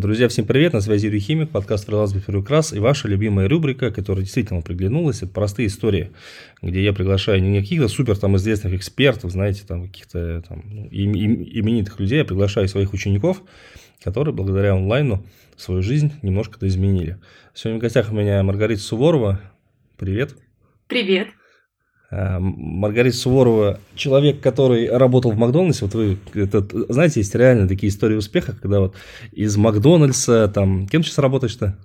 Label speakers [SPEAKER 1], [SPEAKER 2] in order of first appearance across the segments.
[SPEAKER 1] Друзья, всем привет, на связи Юрий Химик, подкаст «Фриланс раз» и ваша любимая рубрика, которая действительно приглянулась, это простые истории, где я приглашаю не каких-то супер там известных экспертов, знаете, там каких-то там ну, им, им, именитых людей, я приглашаю своих учеников, которые благодаря онлайну свою жизнь немножко изменили. Сегодня в гостях у меня Маргарита Суворова. Привет.
[SPEAKER 2] Привет.
[SPEAKER 1] А, Маргарита Суворова, человек, который работал в Макдональдсе, вот вы, это, знаете, есть реально такие истории успеха, когда вот из Макдональдса, там, кем сейчас работаешь-то?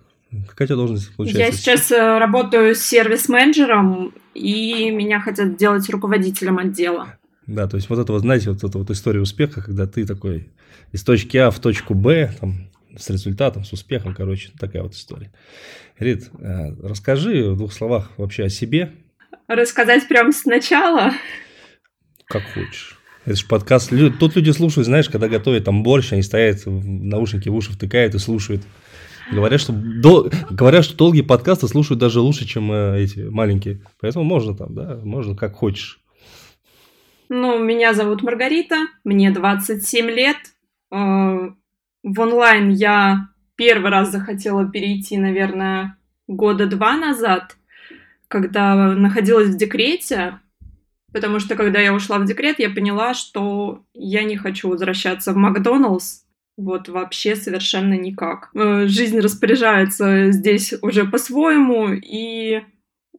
[SPEAKER 2] Какая у тебя должность получается? Я сейчас э, работаю сервис-менеджером, и меня хотят делать руководителем отдела.
[SPEAKER 1] Да, то есть вот это вот, знаете, вот эта вот история успеха, когда ты такой из точки А в точку Б, там, с результатом, с успехом, короче, такая вот история. Рит, э, расскажи в двух словах вообще о себе,
[SPEAKER 2] рассказать прямо сначала?
[SPEAKER 1] Как хочешь. Это же подкаст. Тут люди слушают, знаешь, когда готовят там борщ, они стоят, наушники в уши втыкают и слушают. Говорят, что, дол... Говорят, что долгие подкасты слушают даже лучше, чем э, эти маленькие. Поэтому можно там, да, можно как хочешь.
[SPEAKER 2] Ну, меня зовут Маргарита, мне 27 лет. Э, в онлайн я первый раз захотела перейти, наверное, года два назад – когда находилась в декрете, потому что когда я ушла в декрет, я поняла, что я не хочу возвращаться в Макдоналдс, вот вообще совершенно никак. Э, жизнь распоряжается здесь уже по-своему, и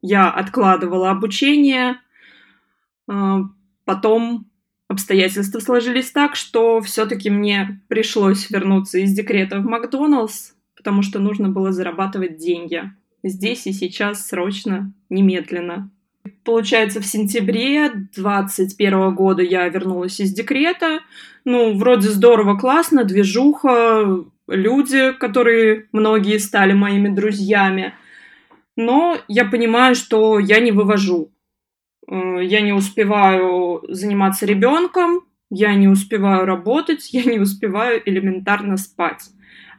[SPEAKER 2] я откладывала обучение. Э, потом обстоятельства сложились так, что все-таки мне пришлось вернуться из декрета в Макдоналдс, потому что нужно было зарабатывать деньги здесь и сейчас, срочно, немедленно. Получается, в сентябре 2021 года я вернулась из декрета. Ну, вроде здорово, классно, движуха, люди, которые многие стали моими друзьями. Но я понимаю, что я не вывожу. Э, я не успеваю заниматься ребенком, я не успеваю работать, я не успеваю элементарно спать.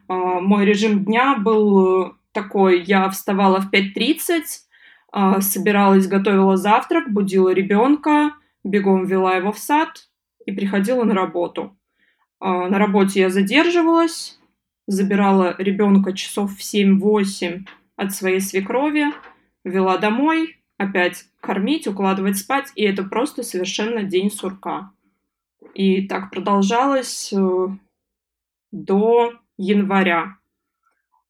[SPEAKER 2] Э, мой режим дня был такой, я вставала в 5.30, а, собиралась, готовила завтрак, будила ребенка, бегом вела его в сад и приходила на работу. А, на работе я задерживалась, забирала ребенка часов в 7-8 от своей свекрови, вела домой, опять кормить, укладывать спать, и это просто совершенно день сурка. И так продолжалось э, до января.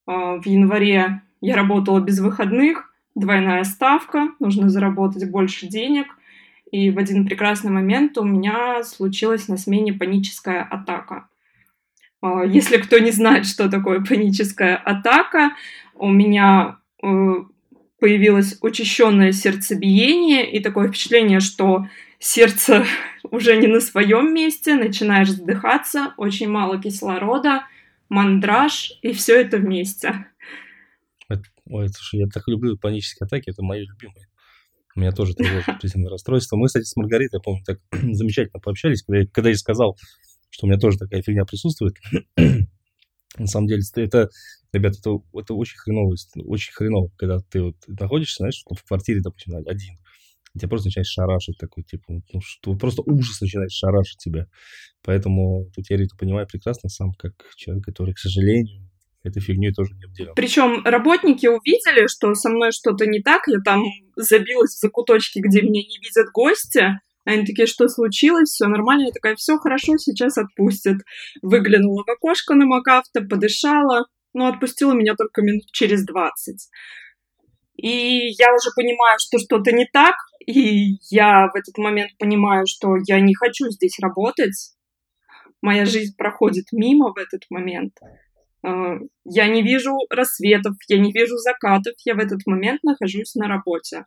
[SPEAKER 2] А, в январе я работала без выходных, двойная ставка, нужно заработать больше денег. И в один прекрасный момент у меня случилась на смене паническая атака. А, если кто не знает, что такое паническая атака, у меня э, появилось учащенное сердцебиение и такое впечатление, что сердце уже не на своем месте, начинаешь задыхаться, очень мало кислорода – мандраж и все это вместе.
[SPEAKER 1] ой, слушай, я так люблю панические атаки, это мои любимые. У меня тоже тревожное расстройство. Мы, кстати, с Маргаритой, я помню, так замечательно пообщались, когда я, когда я сказал, что у меня тоже такая фигня присутствует. На самом деле, это, ребят, это, это очень хреново, очень хреново, когда ты вот находишься, знаешь, в квартире, допустим, один, тебя просто начинает шарашить такой, типа, ну что, просто ужас начинает шарашить тебя. Поэтому тут я это понимаю прекрасно сам, как человек, который, к сожалению, этой фигней тоже не обделен.
[SPEAKER 2] Причем работники увидели, что со мной что-то не так, я там забилась в закуточке, где меня не видят гости, они такие, что случилось, все нормально. Я такая, все хорошо, сейчас отпустят. Выглянула в окошко на МакАвто, подышала, но отпустила меня только минут через 20. И я уже понимаю, что что-то не так, и я в этот момент понимаю, что я не хочу здесь работать. Моя жизнь проходит мимо в этот момент. А, я не вижу рассветов, я не вижу закатов, я в этот момент нахожусь на работе.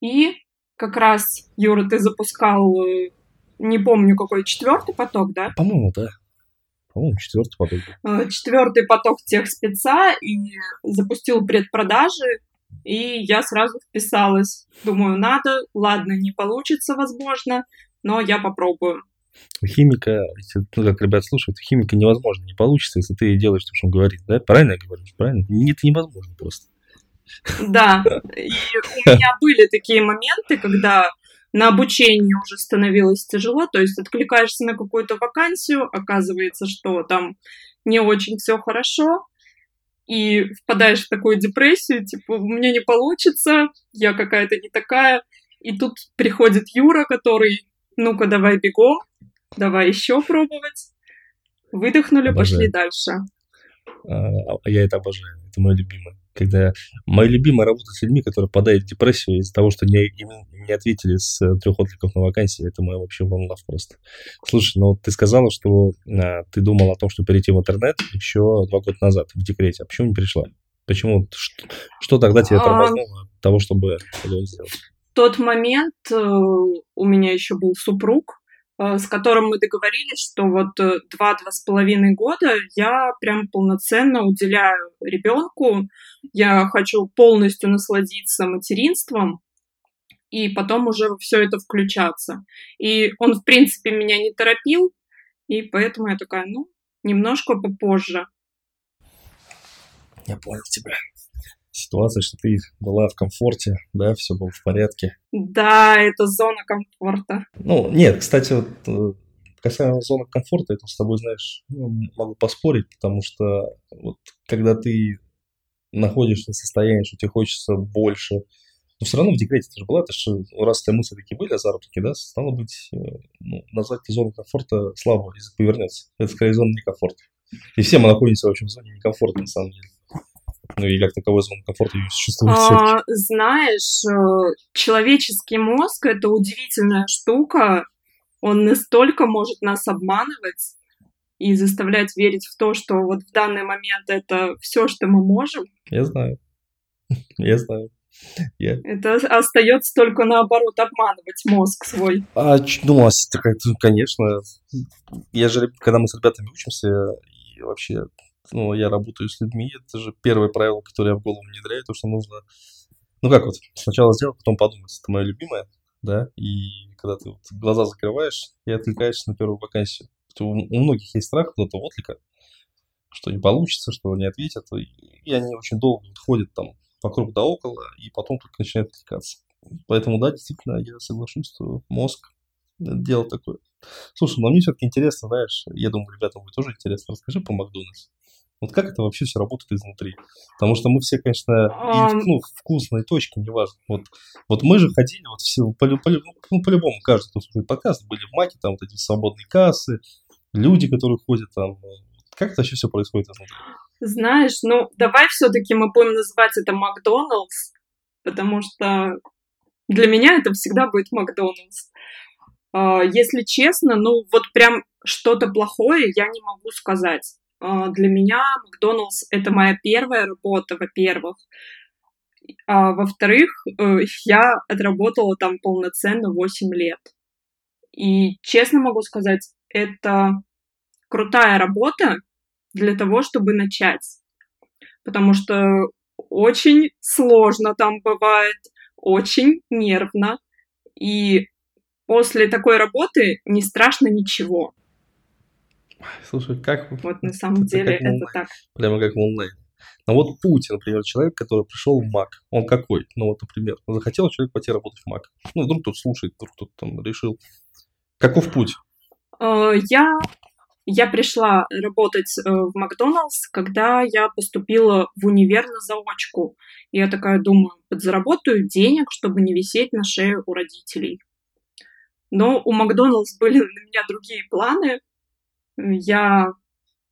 [SPEAKER 2] И как раз, Юра, ты запускал, э, не помню какой, четвертый поток, да?
[SPEAKER 1] По-моему, да. По-моему, четвертый поток.
[SPEAKER 2] А, четвертый поток тех спеца и запустил предпродажи и я сразу вписалась. Думаю, надо, ладно, не получится, возможно, но я попробую.
[SPEAKER 1] У химика, если, ну, как ребят слушают, у химика невозможно, не получится, если ты делаешь то, что он говорит, да? Правильно я говорю? Правильно? Это невозможно просто.
[SPEAKER 2] Да, и у меня были такие моменты, когда на обучении уже становилось тяжело, то есть откликаешься на какую-то вакансию, оказывается, что там не очень все хорошо, и впадаешь в такую депрессию, типа, у меня не получится, я какая-то не такая. И тут приходит Юра, который, ну-ка, давай бегом, давай еще пробовать. Выдохнули, обожаю. пошли дальше.
[SPEAKER 1] А, я это обожаю, это мое любимое. Когда моя любимая работа с людьми, которые попадают в депрессию из-за того, что не, им не ответили с э, трех откликов на вакансии, это мое вообще one love просто. Слушай, ну ты сказала, что а, ты думал о том, что перейти в интернет еще два года назад в декрете. А почему не пришла? Почему? Что, что тогда тебя а. тормознуло от того, чтобы это сделать?
[SPEAKER 2] В тот момент э, у меня еще был супруг, с которым мы договорились, что вот э, два-два с половиной года я прям полноценно уделяю ребенку, я хочу полностью насладиться материнством, и потом уже все это включаться. И он, в принципе, меня не торопил, и поэтому я такая, ну, немножко попозже.
[SPEAKER 1] Я понял тебя ситуация, что ты была в комфорте, да, все было в порядке.
[SPEAKER 2] Да, это зона комфорта.
[SPEAKER 1] Ну, нет, кстати, вот э, касаемо зоны комфорта, это с тобой, знаешь, ну, могу поспорить, потому что вот когда ты находишься в состоянии, что тебе хочется больше, но все равно в декрете ты же была, это же, раз у тебя мысли такие были о заработке, да, стало быть, э, ну, назвать зону комфорта слабо, язык повернется. Это скорее зона некомфорта. И все мы находимся, в общем, в зоне некомфорта, на самом деле. Ну и как таковой зона комфорта не существует.
[SPEAKER 2] А, знаешь, э, человеческий мозг — это удивительная штука. Он настолько может нас обманывать и заставлять верить в то, что вот в данный момент это все, что мы можем.
[SPEAKER 1] Я знаю. Я знаю.
[SPEAKER 2] Я... Это остается только наоборот обманывать мозг свой.
[SPEAKER 1] А, ну, а, конечно. Я же, когда мы с ребятами учимся, и вообще ну, я работаю с людьми, это же первое правило, которое я в голову внедряю, то, что нужно, ну как вот, сначала сделать, потом подумать, это мое любимое, да, и когда ты вот глаза закрываешь и отвлекаешься на первую вакансию. У, у многих есть страх вот этого отклика, что не получится, что не ответят, и они очень долго ходят там вокруг да около, и потом только начинают отвлекаться. Поэтому, да, действительно, я соглашусь, что мозг дело такое. Слушай, но мне все-таки интересно, знаешь, я думаю, ребятам будет тоже интересно. Расскажи по Макдональдс. Вот как это вообще все работает изнутри? Потому что мы все, конечно, um... ну, вкусные точки, неважно. Вот, вот мы же ходили, вот все, по, по, ну, по-любому, каждый, кто слушает подкаст, были в Маке, там вот эти свободные кассы, люди, которые ходят там. Как это вообще все происходит изнутри?
[SPEAKER 2] Знаешь, ну, давай все-таки мы будем называть это Макдоналдс, потому что для меня это всегда будет Макдоналдс. А, если честно, ну, вот прям что-то плохое я не могу сказать. А, для меня Макдоналдс — это моя первая работа, во-первых. А во-вторых, э, я отработала там полноценно 8 лет. И честно могу сказать, это крутая работа для того, чтобы начать. Потому что очень сложно там бывает, очень нервно. И после такой работы не страшно ничего.
[SPEAKER 1] Слушай, как...
[SPEAKER 2] Вот на самом это деле это так.
[SPEAKER 1] Прямо как в онлайн. Но вот путь, например, человек, который пришел в МАК, он какой? Ну вот, например, захотел человек пойти работать в МАК. Ну, вдруг кто-то слушает, вдруг кто-то там решил. Каков путь?
[SPEAKER 2] Э, я, я пришла работать э, в Макдоналдс, когда я поступила в универ на заочку. Я такая думаю, подзаработаю денег, чтобы не висеть на шее у родителей. Но у Макдоналдс были на меня другие планы, я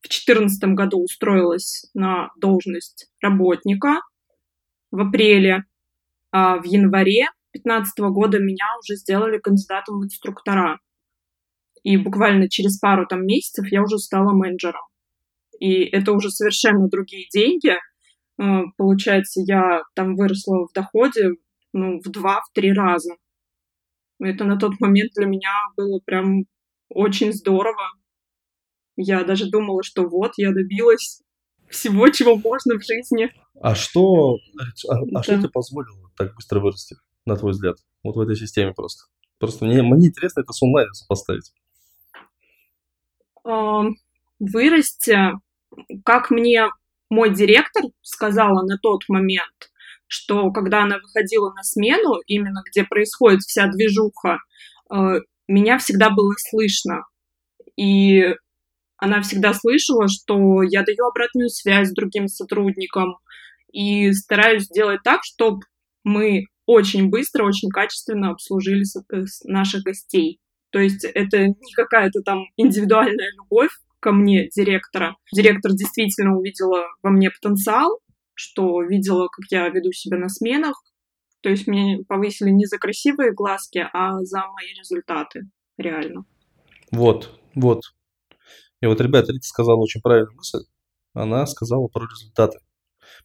[SPEAKER 2] в 2014 году устроилась на должность работника в апреле, а в январе 2015 года меня уже сделали кандидатом в инструктора. И буквально через пару там месяцев я уже стала менеджером. И это уже совершенно другие деньги. Э, получается, я там выросла в доходе ну, в два-три раза. Это на тот момент для меня было прям очень здорово. Я даже думала, что вот, я добилась всего, чего можно в жизни.
[SPEAKER 1] А что, а, а да. что тебе позволило так быстро вырасти, на твой взгляд? Вот в этой системе просто. Просто мне, мне интересно это с онлайном сопоставить.
[SPEAKER 2] Вырасти, как мне мой директор сказала на тот момент, что когда она выходила на смену, именно где происходит вся движуха, э, меня всегда было слышно. И она всегда слышала, что я даю обратную связь другим сотрудникам и стараюсь сделать так, чтобы мы очень быстро, очень качественно обслужили э, наших гостей. То есть это не какая-то там индивидуальная любовь ко мне, директора. Директор действительно увидела во мне потенциал, что видела, как я веду себя на сменах. То есть меня повысили не за красивые глазки, а за мои результаты. Реально.
[SPEAKER 1] Вот, вот. И вот, ребята, Рита сказала очень правильную мысль. Она сказала про результаты.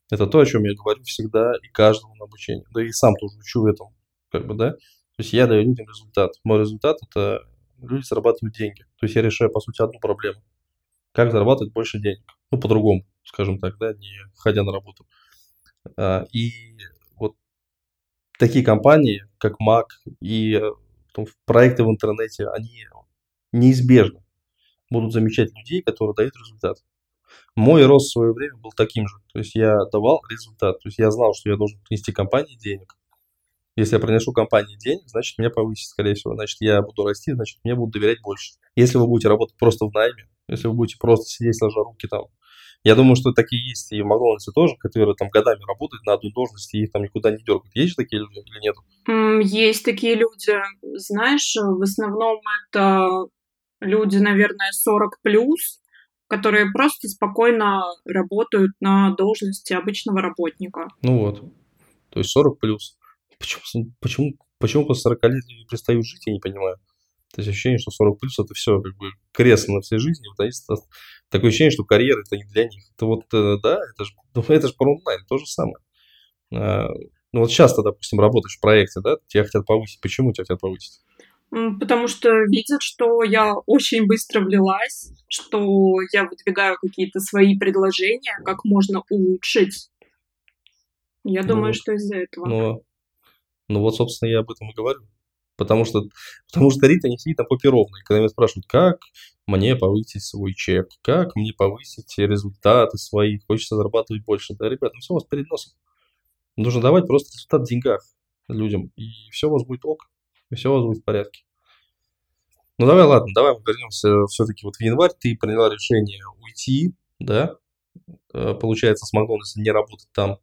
[SPEAKER 1] Это то, о чем я говорю всегда и каждому на обучении. Да и сам тоже учу в этом. Как бы, да? То есть я даю людям результат. Мой результат – это люди зарабатывают деньги. То есть я решаю, по сути, одну проблему. Как зарабатывать больше денег. Ну, по-другому, скажем так, да, не ходя на работу. А, и вот такие компании, как Mac и э, проекты в интернете, они неизбежно будут замечать людей, которые дают результат. Мой рост в свое время был таким же. То есть я давал результат. То есть я знал, что я должен принести компании денег. Если я принесу компании денег, значит, меня повысит, скорее всего. Значит, я буду расти, значит, мне будут доверять больше. Если вы будете работать просто в найме, если вы будете просто сидеть сложа руки там, я думаю, что такие есть и в Макдональдсе тоже, которые там годами работают на одной должности и их там никуда не дергают. Есть такие люди или нет?
[SPEAKER 2] Есть такие люди. Знаешь, в основном это люди, наверное, 40 плюс, которые просто спокойно работают на должности обычного работника.
[SPEAKER 1] Ну вот. То есть 40 плюс. Почему, почему, почему после 40 лет люди перестают жить, я не понимаю. То есть ощущение, что 40 плюс это все как бы крест на всей жизни. Вот, есть такое ощущение, что карьера это не для них. Это вот, э, да, это же, это же про онлайн, то же самое. А, ну вот сейчас ты, допустим, работаешь в проекте, да, тебя хотят повысить. Почему тебя хотят повысить?
[SPEAKER 2] Потому что видят, что я очень быстро влилась, что я выдвигаю какие-то свои предложения, как можно улучшить. Я ну, думаю, что из-за этого.
[SPEAKER 1] Ну, ну вот, собственно, я об этом и говорю. Потому что, потому что Рита не сидит на попе ровно. И когда меня спрашивают, как мне повысить свой чек, как мне повысить результаты свои, хочется зарабатывать больше. Да, ребят, ну все у вас перед носом. Нужно давать просто результат в деньгах людям, и все у вас будет ок, и все у вас будет в порядке. Ну давай, ладно, давай мы вернемся все-таки вот в январь. Ты приняла решение уйти, да? Э, получается, с не работать там.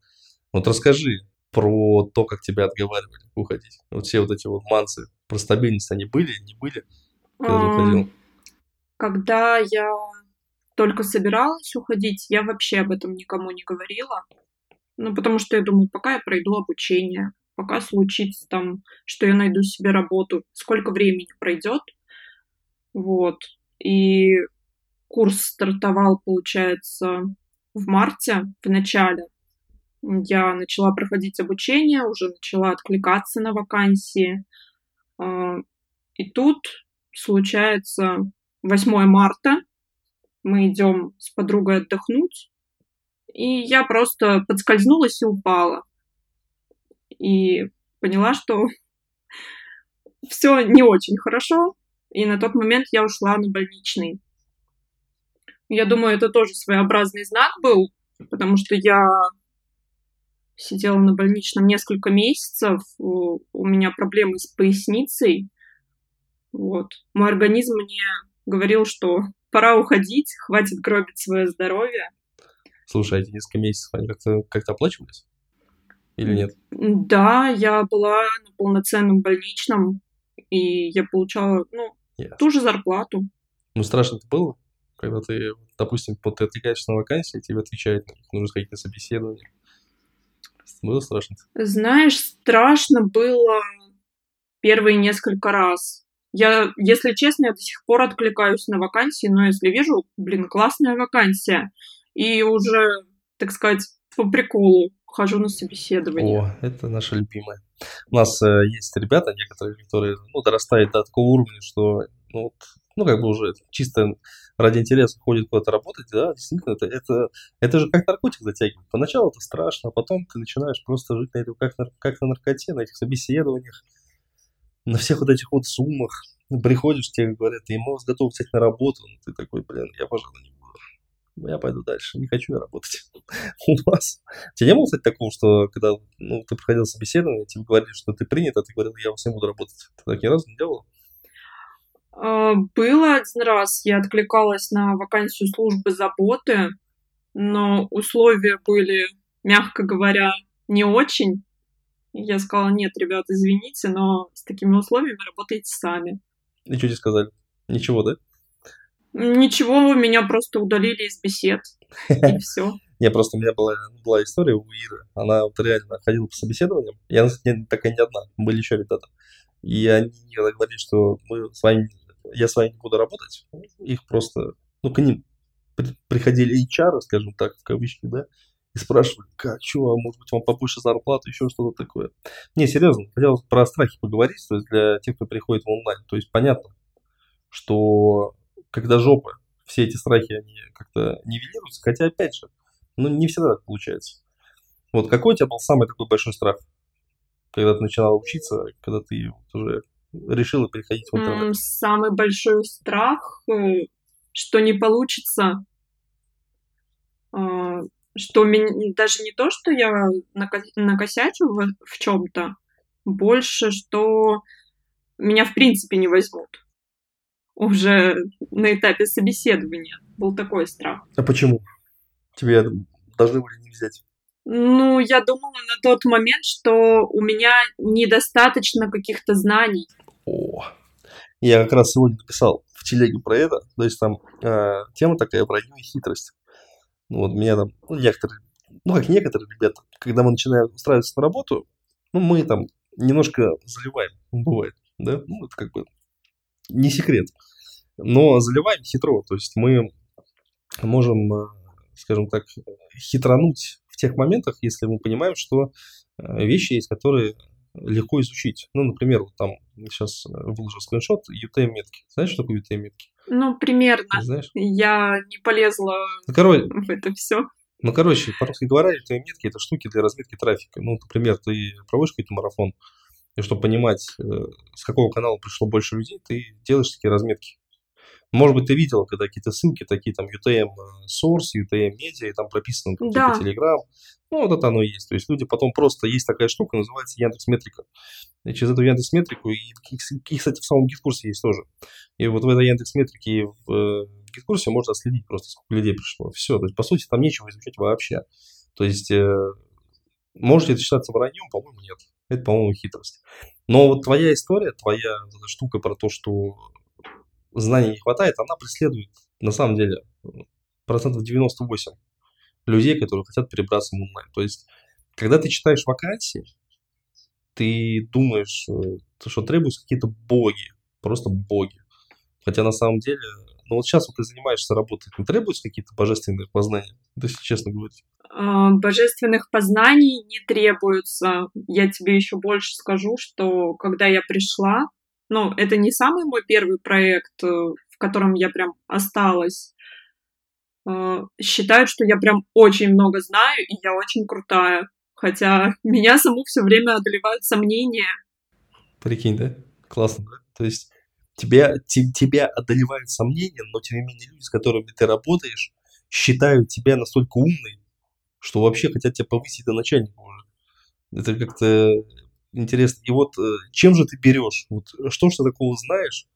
[SPEAKER 1] Вот расскажи, про то, как тебя отговаривали уходить. Вот все вот эти вот мансы про стабильность, они были, не были, когда
[SPEAKER 2] ты уходил? Когда я только собиралась уходить, я вообще об этом никому не говорила. Ну, потому что я думаю, пока я пройду обучение, пока случится там, что я найду себе работу, сколько времени пройдет. Вот. И курс стартовал, получается, в марте, в начале я начала проходить обучение, уже начала откликаться на вакансии. А, и тут случается 8 марта, мы идем с подругой отдохнуть, и я просто подскользнулась и упала. И поняла, что все не очень хорошо, и на тот момент я ушла на больничный. Я думаю, это тоже своеобразный знак был, потому что я сидела на больничном несколько месяцев, у меня проблемы с поясницей. Вот. Мой организм мне говорил, что пора уходить, хватит гробить свое здоровье.
[SPEAKER 1] Слушай, эти несколько месяцев они как-то как оплачивались? Или нет?
[SPEAKER 2] Да, я была на полноценном больничном, и я получала, ну, yes. ту же зарплату.
[SPEAKER 1] Ну, страшно это было? Когда ты, допустим, вот ты отвлекаешься на вакансии, тебе отвечают, нужно какие-то собеседования. Было страшно?
[SPEAKER 2] Знаешь, страшно было первые несколько раз. Я, если честно, я до сих пор откликаюсь на вакансии, но если вижу, блин, классная вакансия, и уже, так сказать, по приколу хожу на собеседование.
[SPEAKER 1] О, это наша любимая. У нас э, есть ребята некоторые, которые ну, дорастают до такого уровня, что ну, вот, ну, как бы уже чисто ради интереса ходит куда-то работать, да, действительно, это, это, это же как наркотик затягивает. Поначалу это страшно, а потом ты начинаешь просто жить на этом, как, на, как на наркоте, на этих собеседованиях, на всех вот этих вот суммах. Приходишь, тебе говорят, ты ему готов взять на работу, ну, ты такой, блин, я, пожалуй, не буду. Я пойду дальше, не хочу я работать. У вас. Тебе не было, кстати, такого, что когда ну, ты проходил собеседование, тебе говорили, что ты принят, а ты говорил, я вас не буду работать. Ты так ни разу не делал?
[SPEAKER 2] А, было один раз, я откликалась на вакансию службы заботы, но условия были, мягко говоря, не очень. Я сказала, нет, ребят, извините, но с такими условиями работаете сами.
[SPEAKER 1] И что тебе сказали? Ничего, да?
[SPEAKER 2] Ничего, меня просто удалили из бесед, и все.
[SPEAKER 1] Не, просто у меня была, была история у Иры. Она вот реально ходила по собеседованиям. Я, кстати, такая не одна. Были еще ребята. И они говорили, что мы с вами, я с вами не буду работать. Их просто, ну, к ним приходили HR, скажем так, в кавычках, да, и спрашивали, как, что, а может быть, вам побольше зарплаты, еще что-то такое. Не, серьезно, хотел про страхи поговорить, то есть для тех, кто приходит в онлайн. То есть понятно, что когда жопа, все эти страхи, они как-то нивелируются, хотя, опять же, ну, не всегда так получается. Вот какой у тебя был самый такой большой страх, когда ты начинала учиться, когда ты уже решила переходить в интернет?
[SPEAKER 2] Самый большой страх, э, что не получится, а, что меня, даже не то, что я накосячу в, в чем-то, больше, что меня в принципе не возьмут уже на этапе собеседования. Был такой страх.
[SPEAKER 1] А почему? Тебе должны были не взять?
[SPEAKER 2] Ну, я думала на тот момент, что у меня недостаточно каких-то знаний.
[SPEAKER 1] О, я как раз сегодня написал в телеге про это. То есть там э, тема такая про и хитрость. Ну, вот меня там, ну, некоторые, ну, как некоторые ребята, когда мы начинаем устраиваться на работу, ну, мы там немножко заливаем, бывает, да, ну, это как бы не секрет. Но заливаем хитро, то есть мы можем, э, скажем так, хитрануть тех моментах, если мы понимаем, что э, вещи есть, которые легко изучить. Ну, например, вот там сейчас э, выложил скриншот UTM-метки. Знаешь, что такое UTM-метки?
[SPEAKER 2] Ну, примерно. знаешь? Я не полезла
[SPEAKER 1] ну, короче,
[SPEAKER 2] в это все.
[SPEAKER 1] Ну, короче, по-русски говоря, UTM-метки – это штуки для разметки трафика. Ну, например, ты проводишь какой-то марафон, и чтобы понимать, с какого канала пришло больше людей, ты делаешь такие разметки. Может быть, ты видел, когда какие-то ссылки такие, там, UTM э, source, UTM media, и там прописано там, да. Telegram. Ну, вот это оно и есть. То есть люди потом просто, есть такая штука, называется Яндекс Метрика. И через эту Яндекс Метрику, и, и, кстати, в самом GetCourse есть тоже. И вот в этой Яндекс Метрике в э, GetCourse можно отследить просто, сколько людей пришло. Все, то есть, по сути, там нечего изучать вообще. То есть, э, может ли это считаться враньем? По-моему, нет. Это, по-моему, хитрость. Но вот твоя история, твоя штука про то, что знаний не хватает, она преследует, на самом деле, процентов 98 людей, которые хотят перебраться в онлайн. То есть, когда ты читаешь вакансии, ты думаешь, э, что требуются какие-то боги, просто боги. Хотя на самом деле, ну вот сейчас вот ты занимаешься работой, не требуются какие-то божественные познания, если честно говорить?
[SPEAKER 2] А, божественных познаний не требуется. Я тебе еще больше скажу, что когда я пришла, ну, это не самый мой первый проект, э, в котором я прям осталась. Э, считают, что я прям очень много знаю, и я очень крутая. Хотя меня саму все время одолевают сомнения.
[SPEAKER 1] Прикинь, да? Классно? То есть тебя, te, тебя одолевают сомнения, но тем не менее люди, с которыми ты работаешь, считают тебя настолько умной, что вообще хотят тебя повысить до начальника. Это как-то интересно. И вот э, чем же ты берешь? Вот э, что ж ты такого знаешь,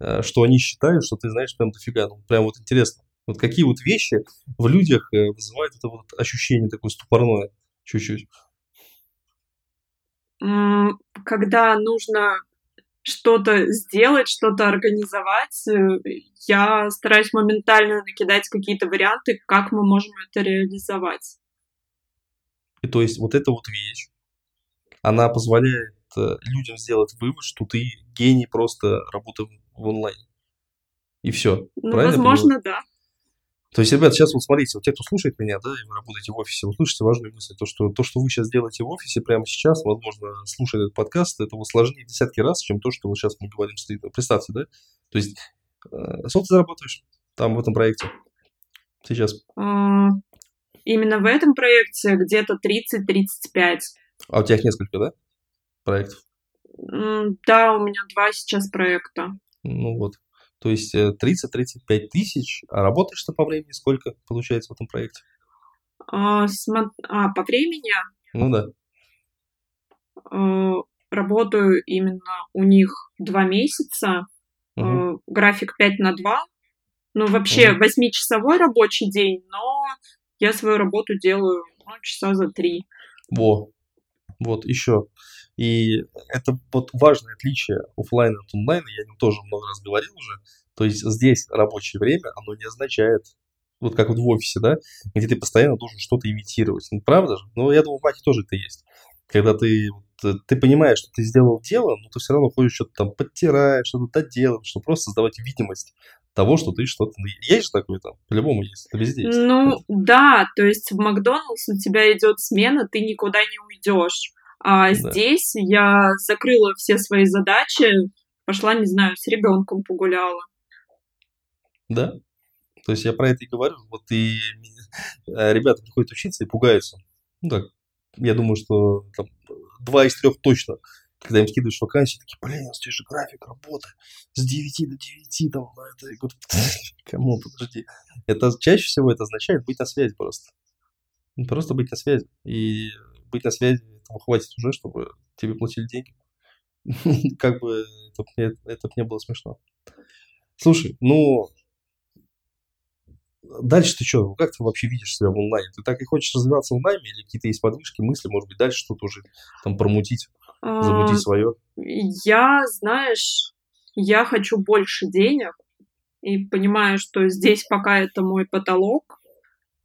[SPEAKER 1] э, что они считают, что ты знаешь прям дофига? Ну, прям вот интересно. Вот какие вот вещи в людях вызывают это вот ощущение такое ступорное чуть-чуть?
[SPEAKER 2] Когда нужно что-то сделать, что-то организовать, я стараюсь моментально накидать какие-то варианты, как мы можем это реализовать.
[SPEAKER 1] И то есть вот эта вот вещь, она позволяет э, людям сделать вывод, что ты гений просто работы в онлайн. И все.
[SPEAKER 2] Ну, возможно, да.
[SPEAKER 1] То есть, ребят, сейчас вот смотрите, вот те, кто слушает меня, да, и вы работаете в офисе, вы слышите важную мысль, то, что то, что вы сейчас делаете в офисе прямо сейчас, возможно, слушая этот подкаст, это вот сложнее десятки раз, чем то, что вот сейчас мы говорим с Представьте, да? То есть, э, сколько ты зарабатываешь там в этом проекте сейчас?
[SPEAKER 2] Именно в этом проекте где-то 30-35.
[SPEAKER 1] А у тебя их несколько, да, проектов?
[SPEAKER 2] Да, у меня два сейчас проекта.
[SPEAKER 1] Ну вот. То есть 30-35 э, тысяч. А работаешь ты по времени сколько получается в этом проекте?
[SPEAKER 2] А, смо... а по времени?
[SPEAKER 1] Ну да.
[SPEAKER 2] А, работаю именно у них два месяца. Угу. График 5 на 2. Ну, вообще, угу. 8-часовой рабочий день, но я свою работу делаю ну, часа за 3.
[SPEAKER 1] Во, вот еще. И это вот важное отличие офлайна от онлайна, я о нем тоже много раз говорил уже. То есть здесь рабочее время, оно не означает, вот как вот в офисе, да, где ты постоянно должен что-то имитировать. Ну, правда же? Ну, я думаю, в Маке тоже это есть. Когда ты, ты понимаешь, что ты сделал дело, но ты все равно ходишь что-то там подтираешь, что-то доделаешь, чтобы просто создавать видимость того, что ты что-то... Есть же такое там? По-любому есть. Это везде есть.
[SPEAKER 2] Ну, да, то есть в Макдоналдс у тебя идет смена, ты никуда не уйдешь. А да. здесь я закрыла все свои задачи, пошла, не знаю, с ребенком погуляла.
[SPEAKER 1] Да. То есть я про это и говорю. Вот и э, ребята приходят учиться и пугаются. Ну так, я думаю, что там два из трех точно когда им скидываешь вакансии, такие, блин, у тебя же график работы с 9 до 9, там, это, я говорю, кому, подожди. Это чаще всего это означает быть на связи просто. Просто быть на связи. И быть на связи, этого хватит уже, чтобы тебе платили деньги. Как бы это это мне было смешно. Слушай, ну, дальше ты что? Как ты вообще видишь себя в онлайне? Ты так и хочешь развиваться в онлайне или какие-то есть подвижки, мысли, может быть, дальше что-то уже там промутить? Замутить свое?
[SPEAKER 2] Я, знаешь, я хочу больше денег и понимаю, что здесь пока это мой потолок,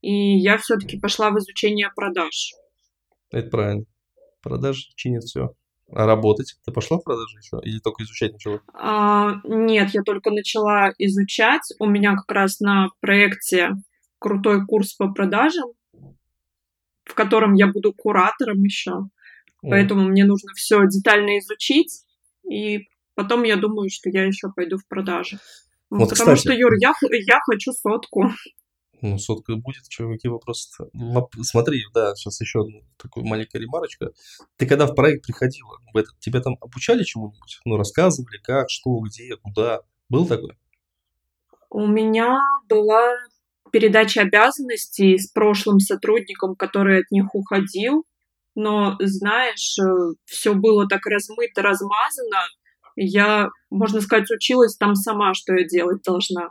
[SPEAKER 2] и я все-таки пошла в изучение продаж.
[SPEAKER 1] Это правильно. Продажи чинят все. А работать? Ты пошла в продажи еще? Или только изучать начала?
[SPEAKER 2] А, нет, я только начала изучать. У меня как раз на проекте крутой курс по продажам, в котором я буду куратором еще. Поэтому мне нужно все детально изучить, и потом я думаю, что я еще пойду в продажи. Вот, Потому кстати, что, Юр, я, я хочу сотку.
[SPEAKER 1] Ну, сотка будет, что, какие вопросы -то? Смотри, да, сейчас еще одну такую маленькая ремарочка. Ты когда в проект приходила, в этот, тебя там обучали чему-нибудь? Ну, рассказывали, как, что, где, куда? Был такой?
[SPEAKER 2] У меня была передача обязанностей с прошлым сотрудником, который от них уходил но, знаешь, э, все было так размыто, размазано. Я, можно сказать, училась там сама, что я делать должна.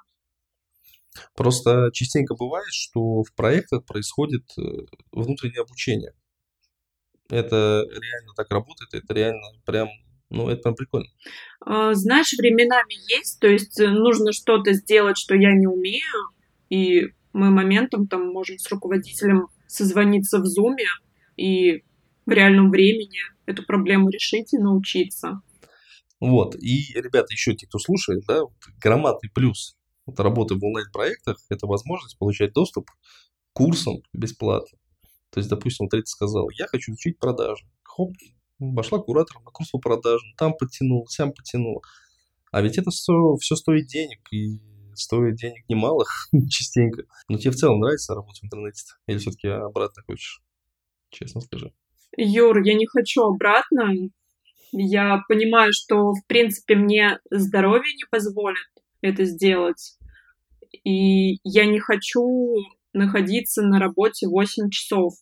[SPEAKER 1] Просто частенько бывает, что в проектах происходит э, внутреннее обучение. Это реально так работает, это реально прям, ну, это прям прикольно.
[SPEAKER 2] А, знаешь, временами есть, то есть э, нужно что-то сделать, что я не умею, и мы моментом там можем с руководителем созвониться в зуме и в реальном времени эту проблему решить и научиться.
[SPEAKER 1] Вот, и, ребята, еще те, кто слушает, да, громадный плюс вот, работы в онлайн-проектах – это возможность получать доступ к курсам бесплатно. То есть, допустим, вот ты сказал, я хочу учить продажи. Хоп, пошла куратором на курс по продажам, там подтянул, сам подтянул. А ведь это все, все стоит денег, и стоит денег немалых частенько. Но тебе в целом нравится работать в интернете? Или все-таки обратно хочешь? Честно скажи.
[SPEAKER 2] Юр, я не хочу обратно. Я понимаю, что, в принципе, мне здоровье не позволит это сделать. И я не хочу находиться на работе 8 часов.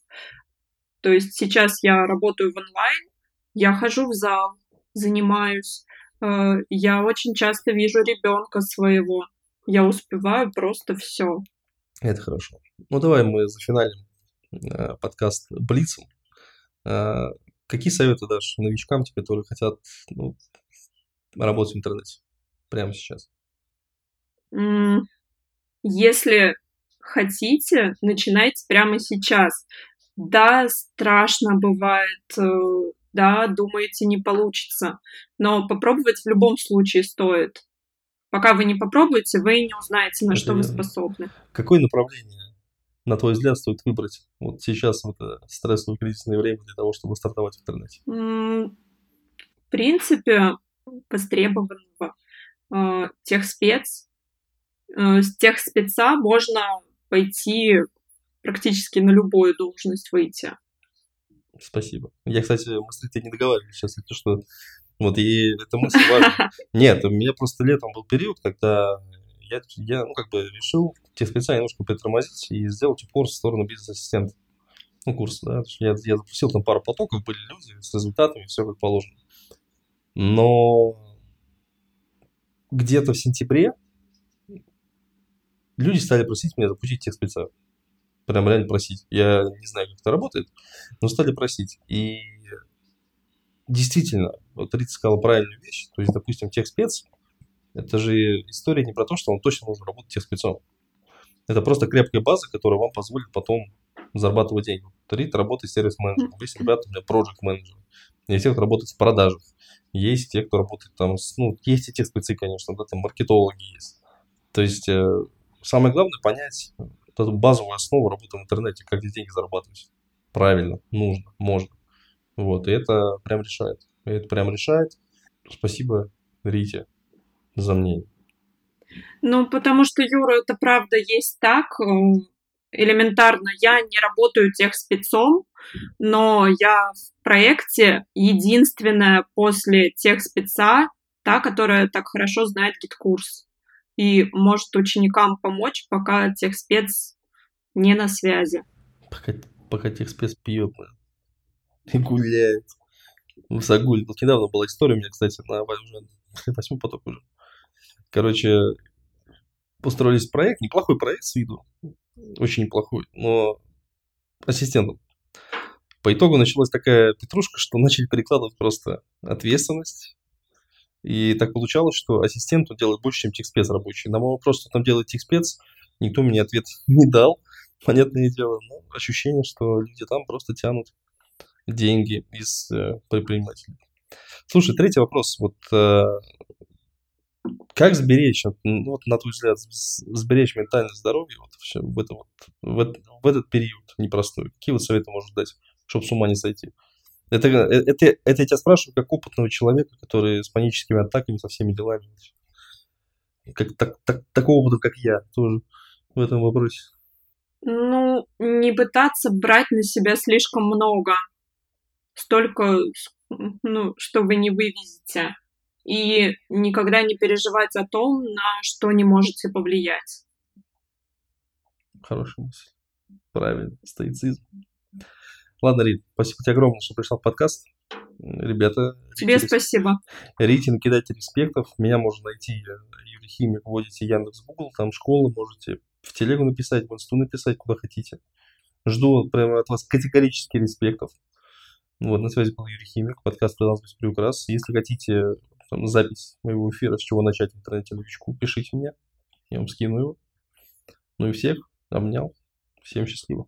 [SPEAKER 2] То есть сейчас я работаю в онлайн, я хожу в зал, занимаюсь. Э, я очень часто вижу ребенка своего. Я успеваю просто все.
[SPEAKER 1] Это хорошо. Ну давай мы зафиналим э, подкаст Блицем. А, какие советы дашь новичкам, те, которые хотят ну, работать в интернете прямо сейчас?
[SPEAKER 2] Если хотите, начинайте прямо сейчас. Да, страшно бывает, э, да, думаете, не получится, но попробовать в любом случае стоит. Пока вы не попробуете, вы не узнаете, на Это что верно. вы способны.
[SPEAKER 1] Какое направление на твой взгляд, стоит выбрать вот сейчас в это стрессовое кризисное время для того, чтобы стартовать в интернете?
[SPEAKER 2] В принципе, востребованного э, техспец. Э, с техспеца можно пойти практически на любую должность выйти.
[SPEAKER 1] Спасибо. Я, кстати, мы с не договаривались сейчас, это что вот, и эта мысль важна. Нет, у меня просто летом был период, когда я, я ну, как бы решил те специально немножко притормозить и сделать упор в сторону бизнес-ассистента. Ну, курс, да. Я, я запустил там пару потоков, были люди с результатами, все как положено. Но где-то в сентябре люди стали просить меня запустить тех спеца. Прям реально просить. Я не знаю, как это работает, но стали просить. И действительно, вот Рита сказала правильную вещь. То есть, допустим, тех спец, это же история не про то, что вам точно нужно работать тех спецом. Это просто крепкая база, которая вам позволит потом зарабатывать деньги. Рит работает сервис-менеджером. Есть ребята у меня проект менеджеры Есть те, кто работает в продажах. Есть те, кто работает там, с, ну, есть и те спецы, конечно, да, там маркетологи есть. То есть э, самое главное понять вот эту базовую основу работы в интернете, как здесь деньги зарабатывать. Правильно, нужно, можно. Вот, и это прям решает. И это прям решает. Спасибо, Рите, за мнение.
[SPEAKER 2] Ну, потому что, Юра, это правда есть так. Э, элементарно, я не работаю тех спецом, но я в проекте единственная после техспеца, та, которая так хорошо знает GetCourse и может ученикам помочь, пока техспец не на связи.
[SPEAKER 1] Пока, пока техспец пьет и гуляет. В Загуле. Вот недавно была история у меня, кстати, на уже восьмой поток уже. Короче, построились проект, неплохой проект с виду, очень неплохой, но ассистентом. По итогу началась такая петрушка, что начали перекладывать просто ответственность. И так получалось, что ассистент делает больше, чем техспец рабочий. На мой вопрос, что там делает техспец, никто мне ответ не дал. Понятное дело, но ощущение, что люди там просто тянут деньги из э, предпринимателей. Слушай, третий вопрос. Вот э, как сберечь, ну, вот, на твой взгляд, сберечь ментальное здоровье вот, все, в, это, вот, в, в этот период непростой? Какие вот советы можешь дать, чтобы с ума не сойти? Это, э, это, это я тебя спрашиваю как опытного человека, который с паническими атаками, со всеми делами. Как, так, так, такого опыта, как я, тоже в этом вопросе.
[SPEAKER 2] Ну, не пытаться брать на себя слишком много. Столько, ну, что вы не вывезете и никогда не переживать о том, на что не можете повлиять.
[SPEAKER 1] Хорошая мысль. Правильно, стоицизм. Ладно, Рит, спасибо тебе огромное, что пришла в подкаст. Ребята.
[SPEAKER 2] Тебе Рите, спасибо.
[SPEAKER 1] Рите, накидайте респектов. Меня можно найти, Юрий Химик, вводите Яндекс Google, там школа, можете в телегу написать, в инсту написать, куда хотите. Жду прямо от вас категорически респектов. Вот, на связи был Юрий Химик, подкаст «Фриланс без приукрас». Если хотите там, запись моего эфира, с чего начать новичку, пишите мне, я вам скину его. Ну и всех обнял. Всем счастливо.